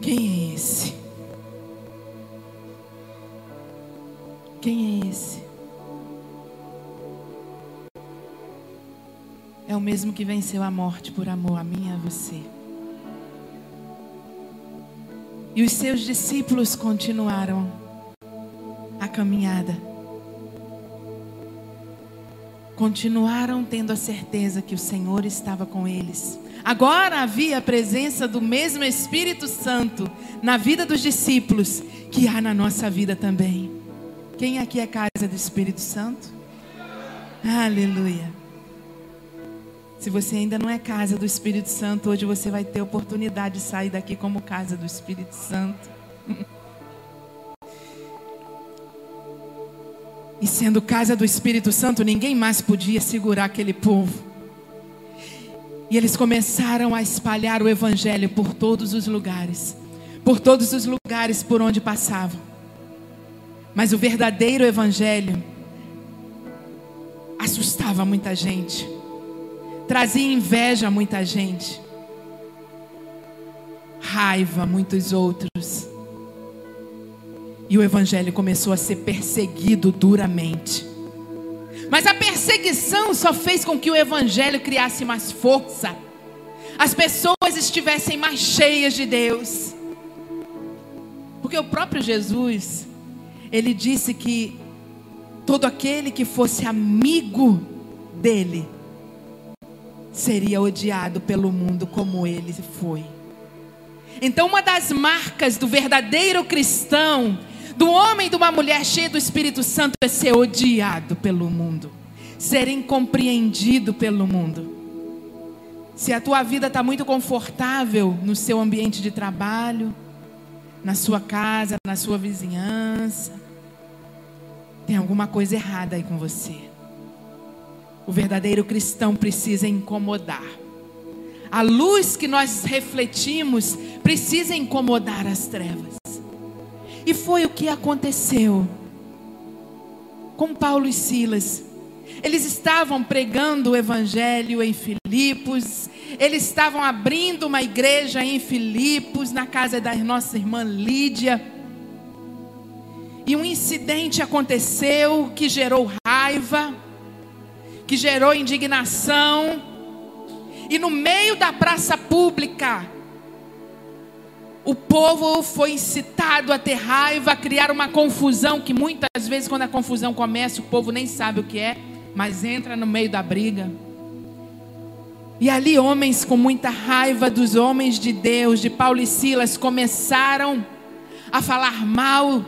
Quem é esse? Quem é esse? É o mesmo que venceu a morte por amor a mim e a você. E os seus discípulos continuaram a caminhada. Continuaram tendo a certeza que o Senhor estava com eles. Agora havia a presença do mesmo Espírito Santo na vida dos discípulos que há na nossa vida também. Quem aqui é casa do Espírito Santo? Aleluia. Se você ainda não é casa do Espírito Santo, hoje você vai ter oportunidade de sair daqui como casa do Espírito Santo. E sendo casa do Espírito Santo, ninguém mais podia segurar aquele povo. E eles começaram a espalhar o Evangelho por todos os lugares, por todos os lugares por onde passavam. Mas o verdadeiro Evangelho assustava muita gente trazia inveja a muita gente, raiva a muitos outros. E o evangelho começou a ser perseguido duramente. Mas a perseguição só fez com que o evangelho criasse mais força. As pessoas estivessem mais cheias de Deus. Porque o próprio Jesus, ele disse que todo aquele que fosse amigo dele, seria odiado pelo mundo como ele foi. Então, uma das marcas do verdadeiro cristão, do homem e de uma mulher cheia do Espírito Santo, é ser odiado pelo mundo, ser incompreendido pelo mundo. Se a tua vida está muito confortável no seu ambiente de trabalho, na sua casa, na sua vizinhança, tem alguma coisa errada aí com você. O verdadeiro cristão precisa incomodar. A luz que nós refletimos precisa incomodar as trevas. E foi o que aconteceu com Paulo e Silas. Eles estavam pregando o evangelho em Filipos, eles estavam abrindo uma igreja em Filipos, na casa da nossa irmã Lídia. E um incidente aconteceu que gerou raiva que gerou indignação. E no meio da praça pública, o povo foi incitado a ter raiva, a criar uma confusão que muitas vezes, quando a confusão começa, o povo nem sabe o que é, mas entra no meio da briga. E ali, homens com muita raiva dos homens de Deus, de Paulo e Silas, começaram a falar mal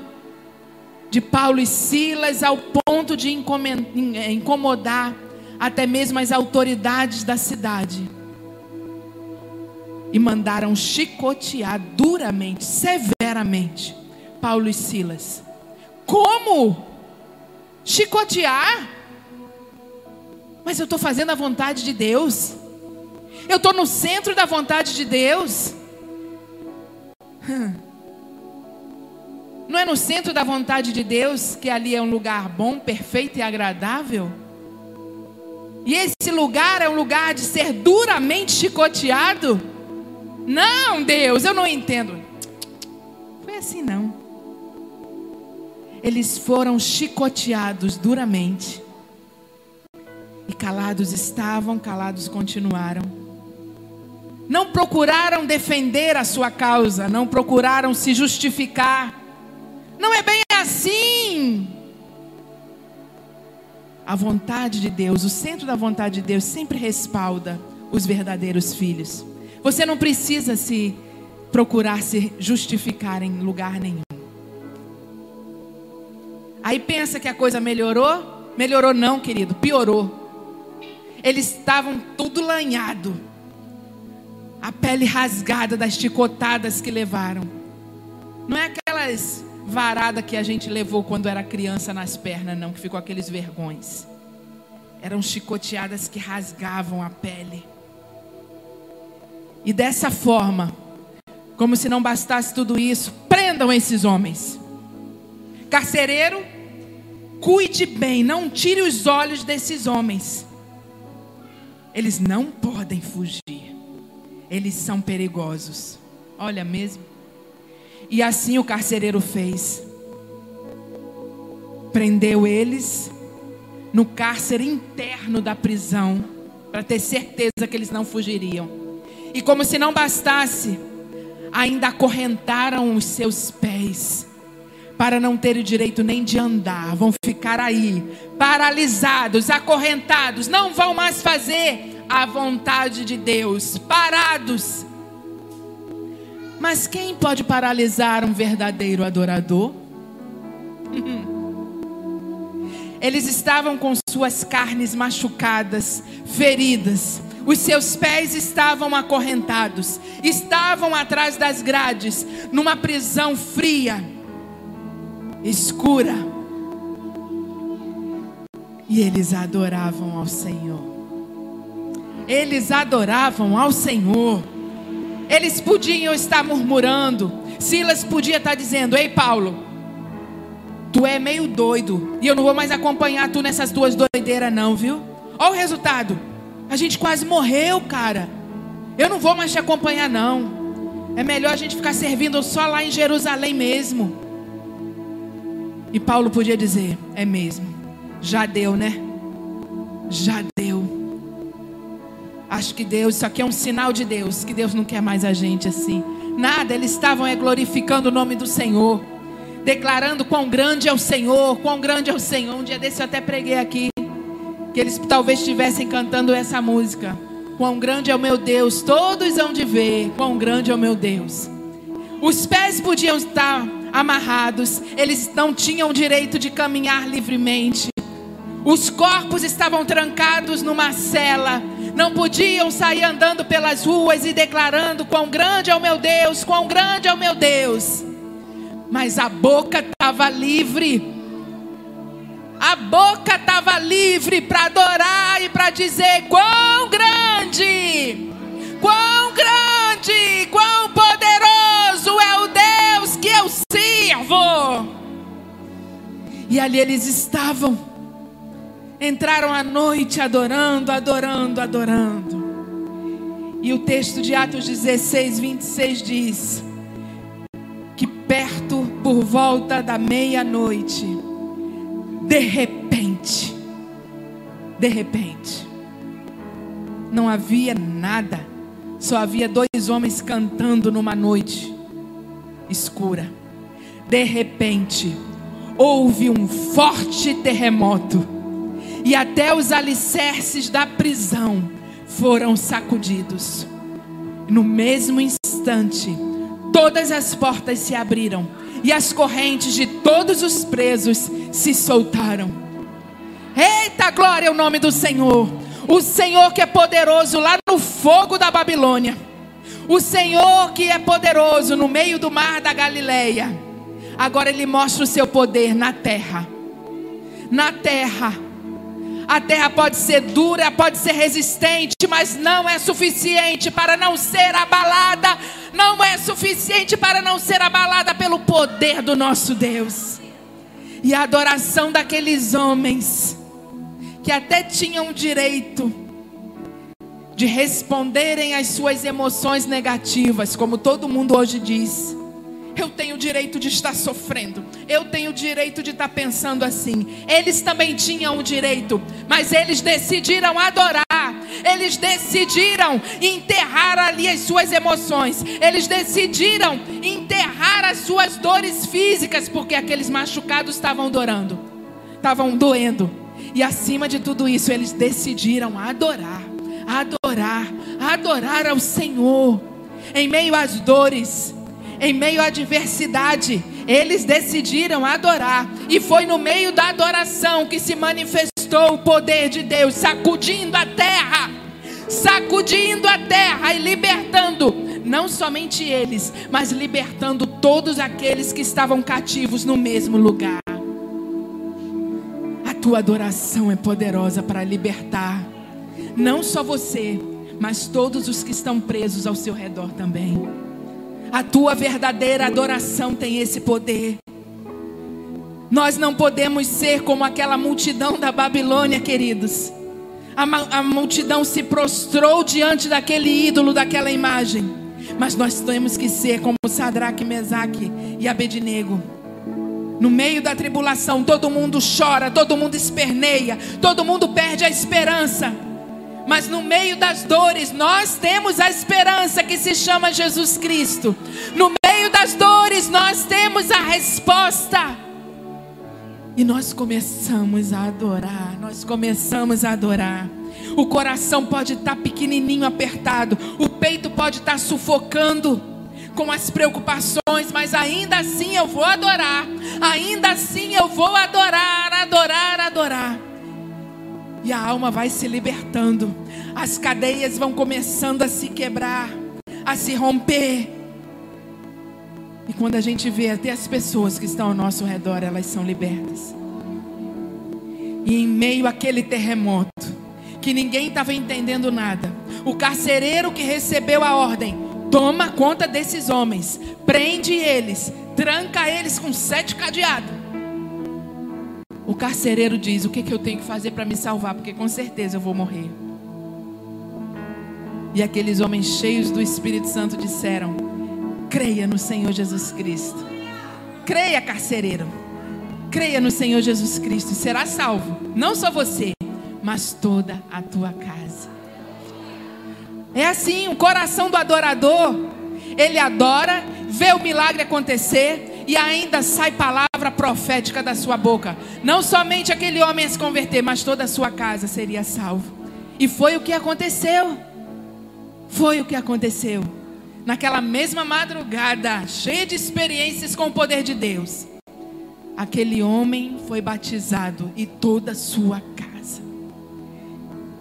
de Paulo e Silas ao ponto de incomodar até mesmo as autoridades da cidade. E mandaram chicotear duramente, severamente, Paulo e Silas. Como? Chicotear? Mas eu estou fazendo a vontade de Deus. Eu estou no centro da vontade de Deus. Hum. Não é no centro da vontade de Deus que ali é um lugar bom, perfeito e agradável? E esse lugar é um lugar de ser duramente chicoteado? Não, Deus, eu não entendo. Foi assim não. Eles foram chicoteados duramente. E calados estavam, calados continuaram. Não procuraram defender a sua causa, não procuraram se justificar. Não é bem assim. A vontade de Deus, o centro da vontade de Deus sempre respalda os verdadeiros filhos. Você não precisa se procurar se justificar em lugar nenhum. Aí pensa que a coisa melhorou? Melhorou não, querido, piorou. Eles estavam tudo lanhado. A pele rasgada das chicotadas que levaram. Não é aquelas varada que a gente levou quando era criança nas pernas, não, que ficou aqueles vergões. Eram chicoteadas que rasgavam a pele. E dessa forma, como se não bastasse tudo isso, prendam esses homens. Carcereiro, cuide bem, não tire os olhos desses homens. Eles não podem fugir. Eles são perigosos. Olha mesmo. E assim o carcereiro fez. Prendeu eles no cárcere interno da prisão, para ter certeza que eles não fugiriam. E como se não bastasse, ainda acorrentaram os seus pés, para não terem direito nem de andar, vão ficar aí, paralisados, acorrentados, não vão mais fazer a vontade de Deus, parados. Mas quem pode paralisar um verdadeiro adorador? Eles estavam com suas carnes machucadas, feridas, os seus pés estavam acorrentados, estavam atrás das grades, numa prisão fria, escura. E eles adoravam ao Senhor. Eles adoravam ao Senhor. Eles podiam estar murmurando. Silas podia estar dizendo: Ei, Paulo, Tu é meio doido. E eu não vou mais acompanhar tu nessas duas doideiras, não, viu? Olha o resultado. A gente quase morreu, cara. Eu não vou mais te acompanhar, não. É melhor a gente ficar servindo só lá em Jerusalém mesmo. E Paulo podia dizer: É mesmo. Já deu, né? Já deu. Acho que Deus, isso aqui é um sinal de Deus, que Deus não quer mais a gente assim. Nada, eles estavam é, glorificando o nome do Senhor declarando quão grande é o Senhor, quão grande é o Senhor. Um dia desse eu até preguei aqui, que eles talvez estivessem cantando essa música. Quão grande é o meu Deus, todos hão de ver quão grande é o meu Deus. Os pés podiam estar amarrados, eles não tinham direito de caminhar livremente. Os corpos estavam trancados numa cela, não podiam sair andando pelas ruas e declarando quão grande é o meu Deus, quão grande é o meu Deus mas a boca estava livre. A boca estava livre para adorar e para dizer: quão grande, quão grande, quão poderoso é o Deus que eu sirvo. E ali eles estavam, entraram à noite adorando, adorando, adorando. E o texto de Atos 16, 26 diz: perto por volta da meia-noite. De repente, de repente, não havia nada, só havia dois homens cantando numa noite escura. De repente, houve um forte terremoto, e até os alicerces da prisão foram sacudidos. No mesmo instante, todas as portas se abriram e as correntes de todos os presos se soltaram. Eita glória ao nome do Senhor! O Senhor que é poderoso lá no fogo da Babilônia. O Senhor que é poderoso no meio do mar da Galileia. Agora ele mostra o seu poder na terra. Na terra a terra pode ser dura, pode ser resistente, mas não é suficiente para não ser abalada. Não é suficiente para não ser abalada pelo poder do nosso Deus. E a adoração daqueles homens, que até tinham direito de responderem às suas emoções negativas, como todo mundo hoje diz eu tenho o direito de estar sofrendo. Eu tenho o direito de estar pensando assim. Eles também tinham o direito, mas eles decidiram adorar. Eles decidiram enterrar ali as suas emoções. Eles decidiram enterrar as suas dores físicas, porque aqueles machucados estavam adorando, estavam doendo. E acima de tudo isso, eles decidiram adorar, adorar, adorar ao Senhor em meio às dores em meio à adversidade, eles decidiram adorar. E foi no meio da adoração que se manifestou o poder de Deus, sacudindo a terra, sacudindo a terra e libertando não somente eles, mas libertando todos aqueles que estavam cativos no mesmo lugar. A tua adoração é poderosa para libertar não só você, mas todos os que estão presos ao seu redor também. A tua verdadeira adoração tem esse poder. Nós não podemos ser como aquela multidão da Babilônia, queridos. A, a multidão se prostrou diante daquele ídolo, daquela imagem. Mas nós temos que ser como Sadraque, Mesaque e Abednego. No meio da tribulação, todo mundo chora, todo mundo esperneia, todo mundo perde a esperança. Mas no meio das dores, nós temos a esperança que se chama Jesus Cristo. No meio das dores, nós temos a resposta. E nós começamos a adorar, nós começamos a adorar. O coração pode estar pequenininho, apertado, o peito pode estar sufocando com as preocupações, mas ainda assim eu vou adorar, ainda assim eu vou adorar, adorar, adorar. E a alma vai se libertando, as cadeias vão começando a se quebrar, a se romper. E quando a gente vê até as pessoas que estão ao nosso redor, elas são libertas. E em meio àquele terremoto, que ninguém estava entendendo nada, o carcereiro que recebeu a ordem, toma conta desses homens, prende eles, tranca eles com sete cadeados. O carcereiro diz: O que, que eu tenho que fazer para me salvar? Porque com certeza eu vou morrer. E aqueles homens cheios do Espírito Santo disseram: Creia no Senhor Jesus Cristo. Creia, carcereiro. Creia no Senhor Jesus Cristo será salvo. Não só você, mas toda a tua casa. É assim, o coração do adorador, ele adora, vê o milagre acontecer e ainda sai palavra profética da sua boca. Não somente aquele homem se converter, mas toda a sua casa seria salvo. E foi o que aconteceu. Foi o que aconteceu. Naquela mesma madrugada, cheia de experiências com o poder de Deus, aquele homem foi batizado e toda a sua casa.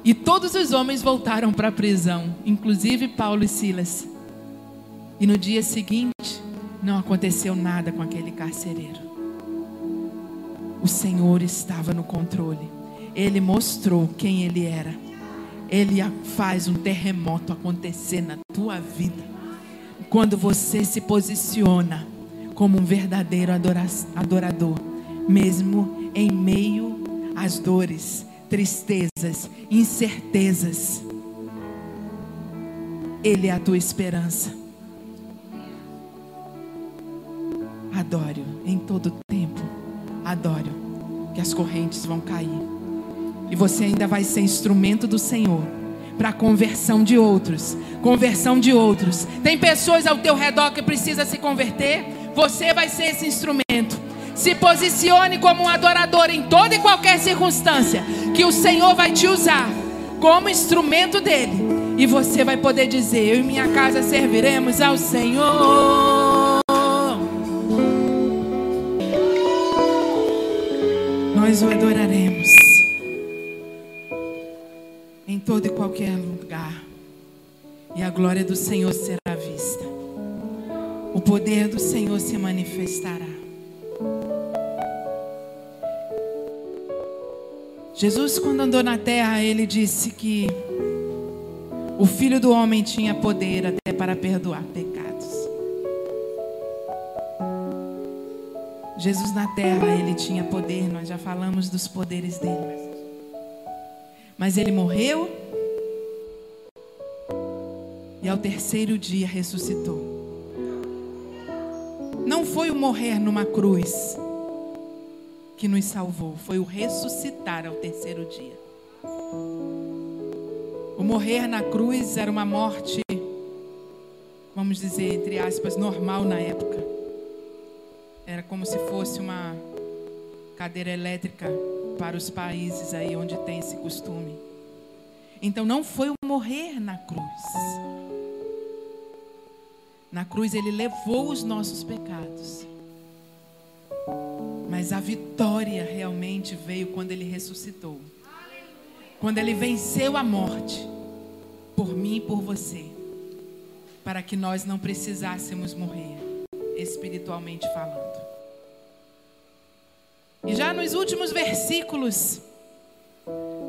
E todos os homens voltaram para a prisão, inclusive Paulo e Silas. E no dia seguinte, não aconteceu nada com aquele carcereiro. O Senhor estava no controle. Ele mostrou quem ele era. Ele faz um terremoto acontecer na tua vida. Quando você se posiciona como um verdadeiro adorador, mesmo em meio às dores, tristezas, incertezas, Ele é a tua esperança. Adore em todo tempo. Adore, que as correntes vão cair. E você ainda vai ser instrumento do Senhor para a conversão de outros. Conversão de outros. Tem pessoas ao teu redor que precisa se converter. Você vai ser esse instrumento. Se posicione como um adorador em toda e qualquer circunstância, que o Senhor vai te usar como instrumento dele. E você vai poder dizer: Eu e minha casa serviremos ao Senhor. Nós o adoraremos em todo e qualquer lugar, e a glória do Senhor será vista, o poder do Senhor se manifestará. Jesus, quando andou na terra, ele disse que o Filho do Homem tinha poder até para perdoar pecados. Jesus na terra, ele tinha poder, nós já falamos dos poderes dele. Mas ele morreu e ao terceiro dia ressuscitou. Não foi o morrer numa cruz que nos salvou, foi o ressuscitar ao terceiro dia. O morrer na cruz era uma morte, vamos dizer, entre aspas, normal na época. Era como se fosse uma cadeira elétrica para os países aí onde tem esse costume. Então não foi o morrer na cruz. Na cruz ele levou os nossos pecados. Mas a vitória realmente veio quando ele ressuscitou. Quando ele venceu a morte por mim e por você, para que nós não precisássemos morrer, espiritualmente falando. E já nos últimos versículos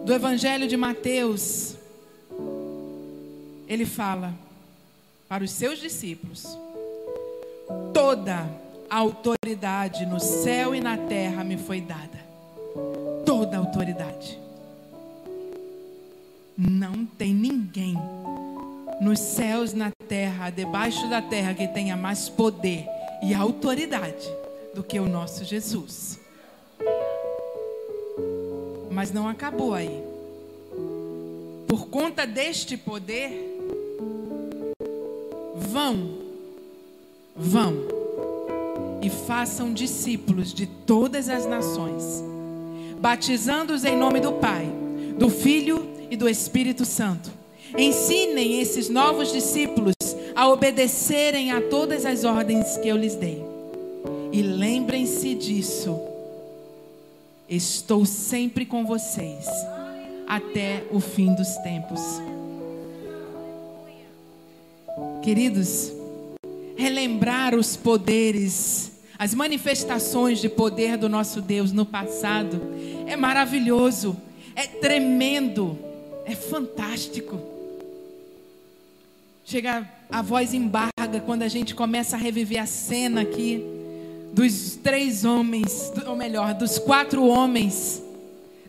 do Evangelho de Mateus, ele fala para os seus discípulos: toda a autoridade no céu e na terra me foi dada. Toda a autoridade. Não tem ninguém nos céus, na terra, debaixo da terra, que tenha mais poder e autoridade do que o nosso Jesus. Mas não acabou aí. Por conta deste poder, vão, vão e façam discípulos de todas as nações, batizando-os em nome do Pai, do Filho e do Espírito Santo. Ensinem esses novos discípulos a obedecerem a todas as ordens que eu lhes dei. E lembrem-se disso. Estou sempre com vocês até o fim dos tempos. Queridos, relembrar os poderes, as manifestações de poder do nosso Deus no passado é maravilhoso, é tremendo, é fantástico. Chega a voz embarga quando a gente começa a reviver a cena aqui dos três homens, ou melhor, dos quatro homens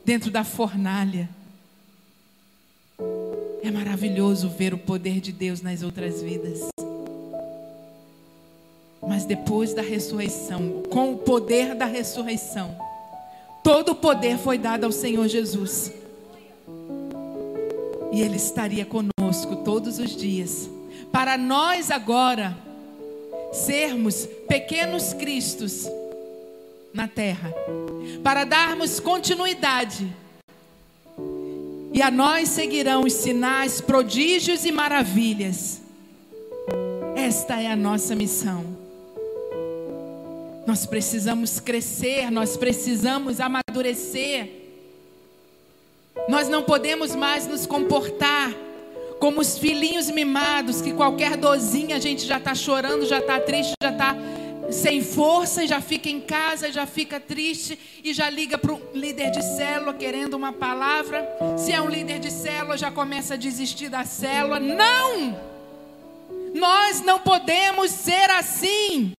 dentro da fornalha. É maravilhoso ver o poder de Deus nas outras vidas. Mas depois da ressurreição, com o poder da ressurreição, todo o poder foi dado ao Senhor Jesus. E Ele estaria conosco todos os dias. Para nós agora sermos pequenos cristos na terra. Para darmos continuidade e a nós seguirão os sinais, prodígios e maravilhas. Esta é a nossa missão. Nós precisamos crescer, nós precisamos amadurecer. Nós não podemos mais nos comportar como os filhinhos mimados, que qualquer dozinha a gente já está chorando, já está triste, já está sem força, já fica em casa, já fica triste e já liga para o líder de célula querendo uma palavra. Se é um líder de célula, já começa a desistir da célula. Não! Nós não podemos ser assim.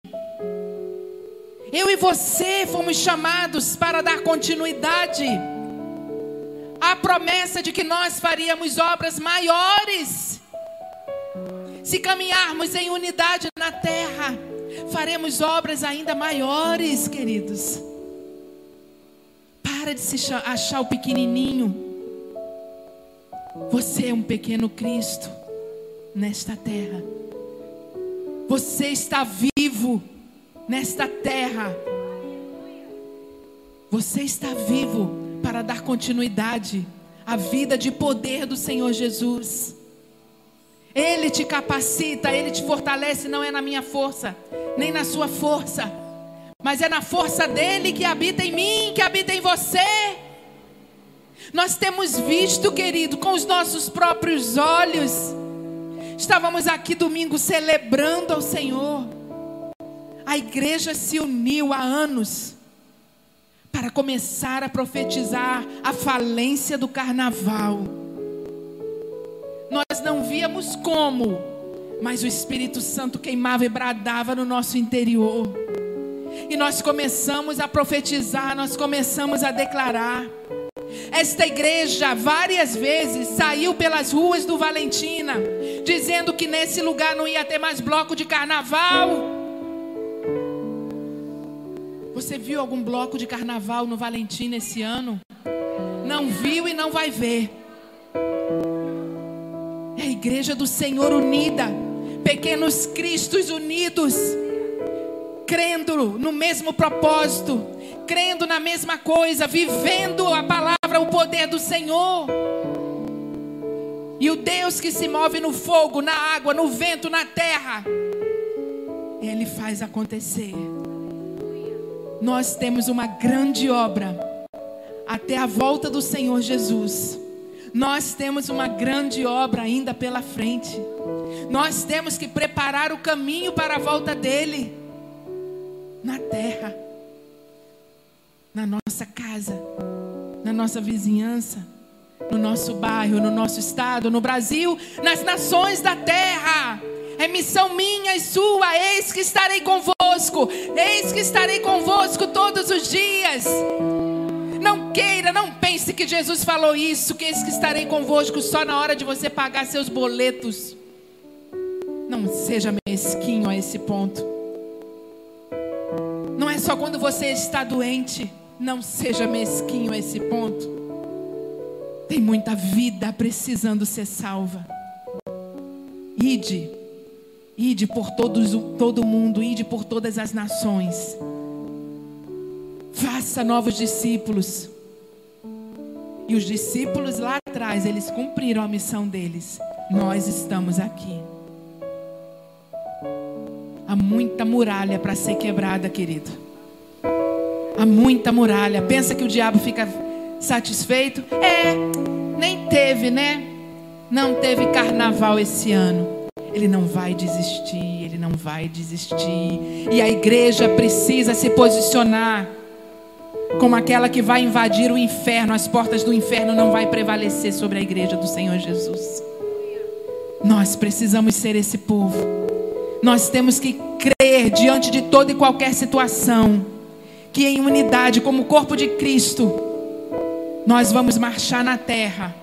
Eu e você fomos chamados para dar continuidade à promessa de que nós faríamos obras maiores. Se caminharmos em unidade na terra faremos obras ainda maiores, queridos. Para de se achar o pequenininho. Você é um pequeno Cristo nesta terra. Você está vivo nesta terra. Você está vivo para dar continuidade à vida de poder do Senhor Jesus. Ele te capacita, ele te fortalece, não é na minha força, nem na sua força, mas é na força dele que habita em mim, que habita em você. Nós temos visto, querido, com os nossos próprios olhos. Estávamos aqui domingo celebrando ao Senhor. A igreja se uniu há anos para começar a profetizar a falência do carnaval. Nós não víamos como, mas o Espírito Santo queimava e bradava no nosso interior. E nós começamos a profetizar, nós começamos a declarar. Esta igreja várias vezes saiu pelas ruas do Valentina, dizendo que nesse lugar não ia ter mais bloco de carnaval. Você viu algum bloco de carnaval no Valentina esse ano? Não viu e não vai ver. É a igreja do Senhor unida, pequenos cristos unidos, crendo no mesmo propósito, crendo na mesma coisa, vivendo a palavra, o poder do Senhor. E o Deus que se move no fogo, na água, no vento, na terra, Ele faz acontecer. Nós temos uma grande obra até a volta do Senhor Jesus. Nós temos uma grande obra ainda pela frente. Nós temos que preparar o caminho para a volta dele na terra, na nossa casa, na nossa vizinhança, no nosso bairro, no nosso estado, no Brasil, nas nações da terra. É missão minha e sua. Eis que estarei convosco. Eis que estarei convosco todos os dias. Não queira, não pense que Jesus falou isso, que eis que estarei convosco só na hora de você pagar seus boletos. Não seja mesquinho a esse ponto. Não é só quando você está doente. Não seja mesquinho a esse ponto. Tem muita vida precisando ser salva. Ide, ide por todos, todo o mundo, ide por todas as nações. Faça novos discípulos. E os discípulos lá atrás, eles cumpriram a missão deles. Nós estamos aqui. Há muita muralha para ser quebrada, querido. Há muita muralha. Pensa que o diabo fica satisfeito? É, nem teve, né? Não teve carnaval esse ano. Ele não vai desistir, ele não vai desistir. E a igreja precisa se posicionar como aquela que vai invadir o inferno, as portas do inferno não vai prevalecer sobre a igreja do Senhor Jesus. Nós precisamos ser esse povo. Nós temos que crer diante de toda e qualquer situação que em unidade, como corpo de Cristo, nós vamos marchar na terra.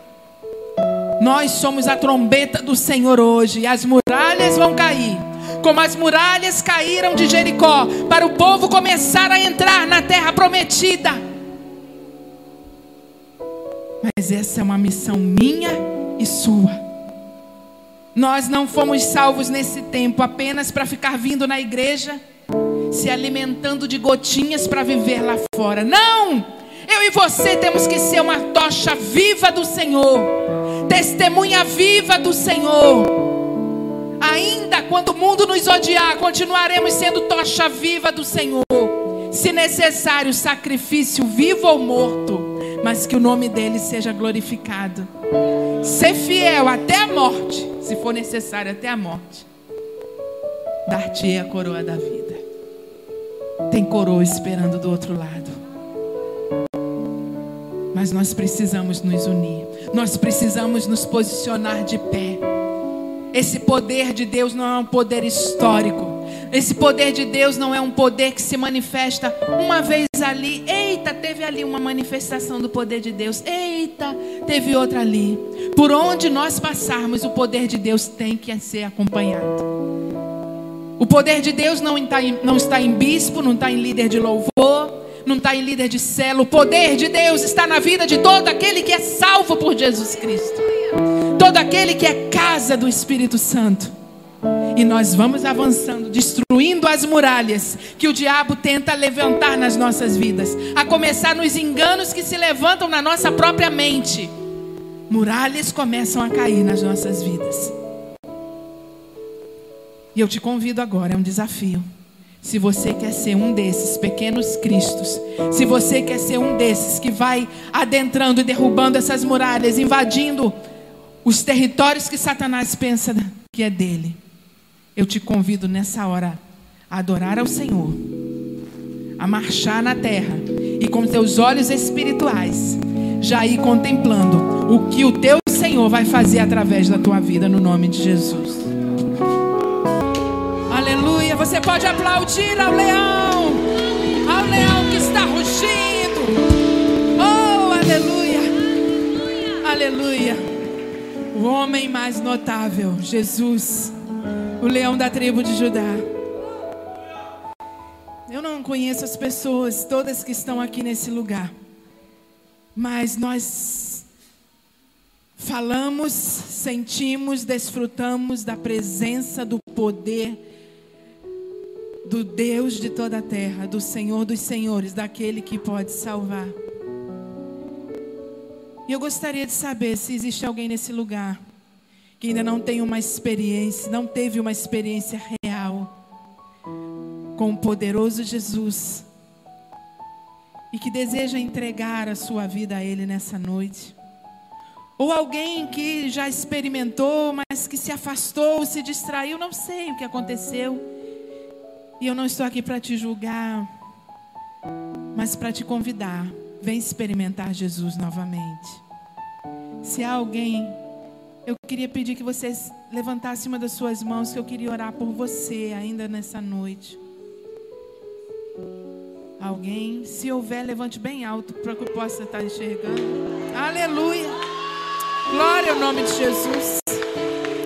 Nós somos a trombeta do Senhor hoje e as muralhas vão cair como as muralhas caíram de Jericó, para o povo começar a entrar na terra prometida. Mas essa é uma missão minha e sua. Nós não fomos salvos nesse tempo apenas para ficar vindo na igreja, se alimentando de gotinhas para viver lá fora. Não! Eu e você temos que ser uma tocha viva do Senhor, testemunha viva do Senhor. Ainda quando o mundo nos odiar, continuaremos sendo tocha viva do Senhor. Se necessário, sacrifício vivo ou morto, mas que o nome dele seja glorificado. Ser fiel até a morte, se for necessário, até a morte. Dar-te a coroa da vida. Tem coroa esperando do outro lado. Mas nós precisamos nos unir. Nós precisamos nos posicionar de pé. Esse poder de Deus não é um poder histórico. Esse poder de Deus não é um poder que se manifesta uma vez ali. Eita, teve ali uma manifestação do poder de Deus. Eita, teve outra ali. Por onde nós passarmos, o poder de Deus tem que ser acompanhado. O poder de Deus não está em, não está em bispo, não está em líder de louvor, não está em líder de celo. O poder de Deus está na vida de todo aquele que é salvo por Jesus Cristo todo aquele que é casa do Espírito Santo. E nós vamos avançando, destruindo as muralhas que o diabo tenta levantar nas nossas vidas, a começar nos enganos que se levantam na nossa própria mente. Muralhas começam a cair nas nossas vidas. E eu te convido agora, é um desafio. Se você quer ser um desses pequenos cristos, se você quer ser um desses que vai adentrando e derrubando essas muralhas, invadindo os territórios que Satanás pensa que é dele. Eu te convido nessa hora a adorar ao Senhor, a marchar na terra e com teus olhos espirituais já ir contemplando o que o teu Senhor vai fazer através da tua vida no nome de Jesus. Você pode aplaudir ao leão, ao leão que está rugindo. Oh, aleluia. Aleluia o homem mais notável, Jesus, o leão da tribo de Judá. Eu não conheço as pessoas, todas que estão aqui nesse lugar, mas nós falamos, sentimos, desfrutamos da presença, do poder do Deus de toda a terra, do Senhor dos Senhores, daquele que pode salvar. E eu gostaria de saber se existe alguém nesse lugar que ainda não tem uma experiência, não teve uma experiência real com o poderoso Jesus e que deseja entregar a sua vida a Ele nessa noite. Ou alguém que já experimentou, mas que se afastou, se distraiu, não sei o que aconteceu. E eu não estou aqui para te julgar, mas para te convidar Vem experimentar Jesus novamente. Se há alguém, eu queria pedir que você levantasse uma das suas mãos, que eu queria orar por você ainda nessa noite. Alguém, se houver, levante bem alto para que eu possa estar enxergando. Aleluia. Glória ao nome de Jesus.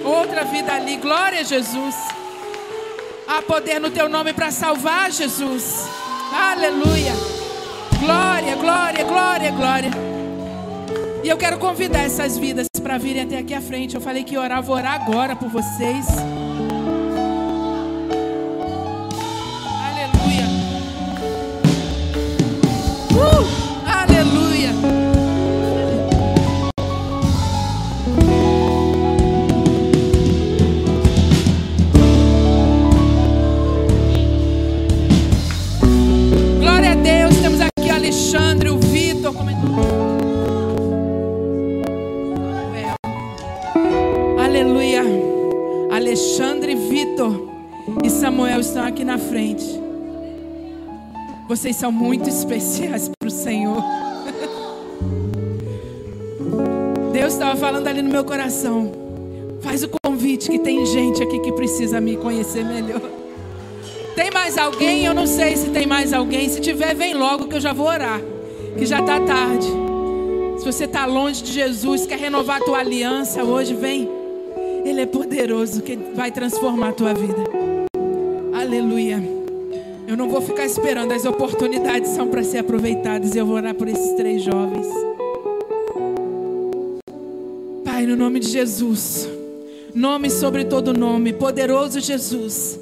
Outra vida ali. Glória a Jesus. Há poder no teu nome para salvar, Jesus. Aleluia. Glória, glória, glória, glória. E eu quero convidar essas vidas para virem até aqui à frente. Eu falei que orar, vou orar agora por vocês. Aleluia. Uh, Vocês são muito especiais para o Senhor. Deus estava falando ali no meu coração. Faz o convite que tem gente aqui que precisa me conhecer melhor. Tem mais alguém? Eu não sei se tem mais alguém. Se tiver, vem logo que eu já vou orar. Que já está tarde. Se você está longe de Jesus, quer renovar a tua aliança hoje, vem. Ele é poderoso, que vai transformar a tua vida. Aleluia. Eu não vou ficar esperando, as oportunidades são para ser aproveitadas. E eu vou orar por esses três jovens. Pai, no nome de Jesus, nome sobre todo nome, poderoso Jesus,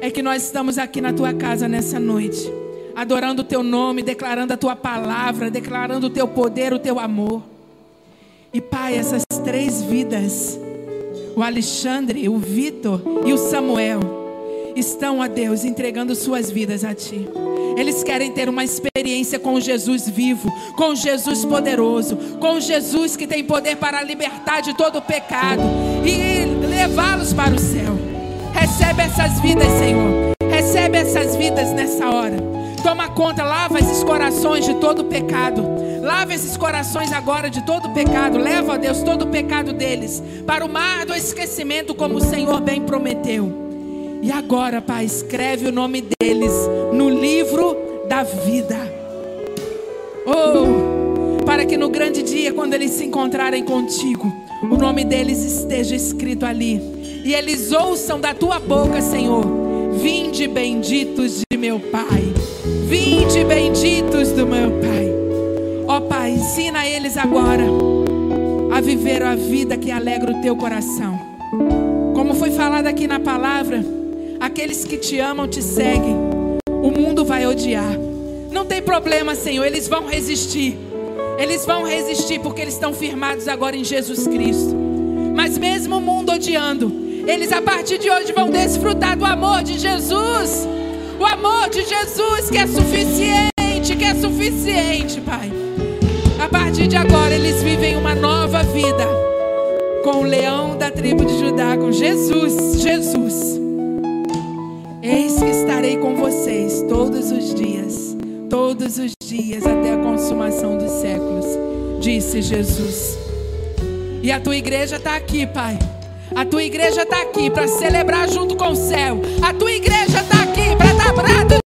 é que nós estamos aqui na tua casa nessa noite, adorando o teu nome, declarando a tua palavra, declarando o teu poder, o teu amor. E Pai, essas três vidas, o Alexandre, o Vitor e o Samuel, estão a Deus entregando suas vidas a Ti. Eles querem ter uma experiência com Jesus vivo, com Jesus poderoso, com Jesus que tem poder para libertar de todo o pecado e levá-los para o céu. Recebe essas vidas, Senhor. Recebe essas vidas nessa hora. Toma conta, lava esses corações de todo o pecado. Lava esses corações agora de todo o pecado. Leva, ó Deus, todo o pecado deles para o mar do esquecimento, como o Senhor bem prometeu. E agora, Pai, escreve o nome deles no livro da vida. Oh, para que no grande dia, quando eles se encontrarem contigo, o nome deles esteja escrito ali. E eles ouçam da tua boca, Senhor: Vinde benditos de meu Pai. Vinde benditos do meu Pai. Ó Pai, ensina eles agora a viver a vida que alegra o teu coração. Como foi falado aqui na palavra, aqueles que te amam te seguem. O mundo vai odiar. Não tem problema, Senhor, eles vão resistir. Eles vão resistir porque eles estão firmados agora em Jesus Cristo. Mas mesmo o mundo odiando, eles a partir de hoje vão desfrutar do amor de Jesus. O amor de Jesus que é suficiente, que é suficiente, Pai. A partir de agora eles vivem uma nova vida com o leão da tribo de Judá, com Jesus, Jesus. Eis que estarei com vocês todos os dias, todos os dias até a consumação dos séculos, disse Jesus. E a tua igreja está aqui, Pai. A tua igreja está aqui para celebrar junto com o céu. A tua igreja está aqui para dar brado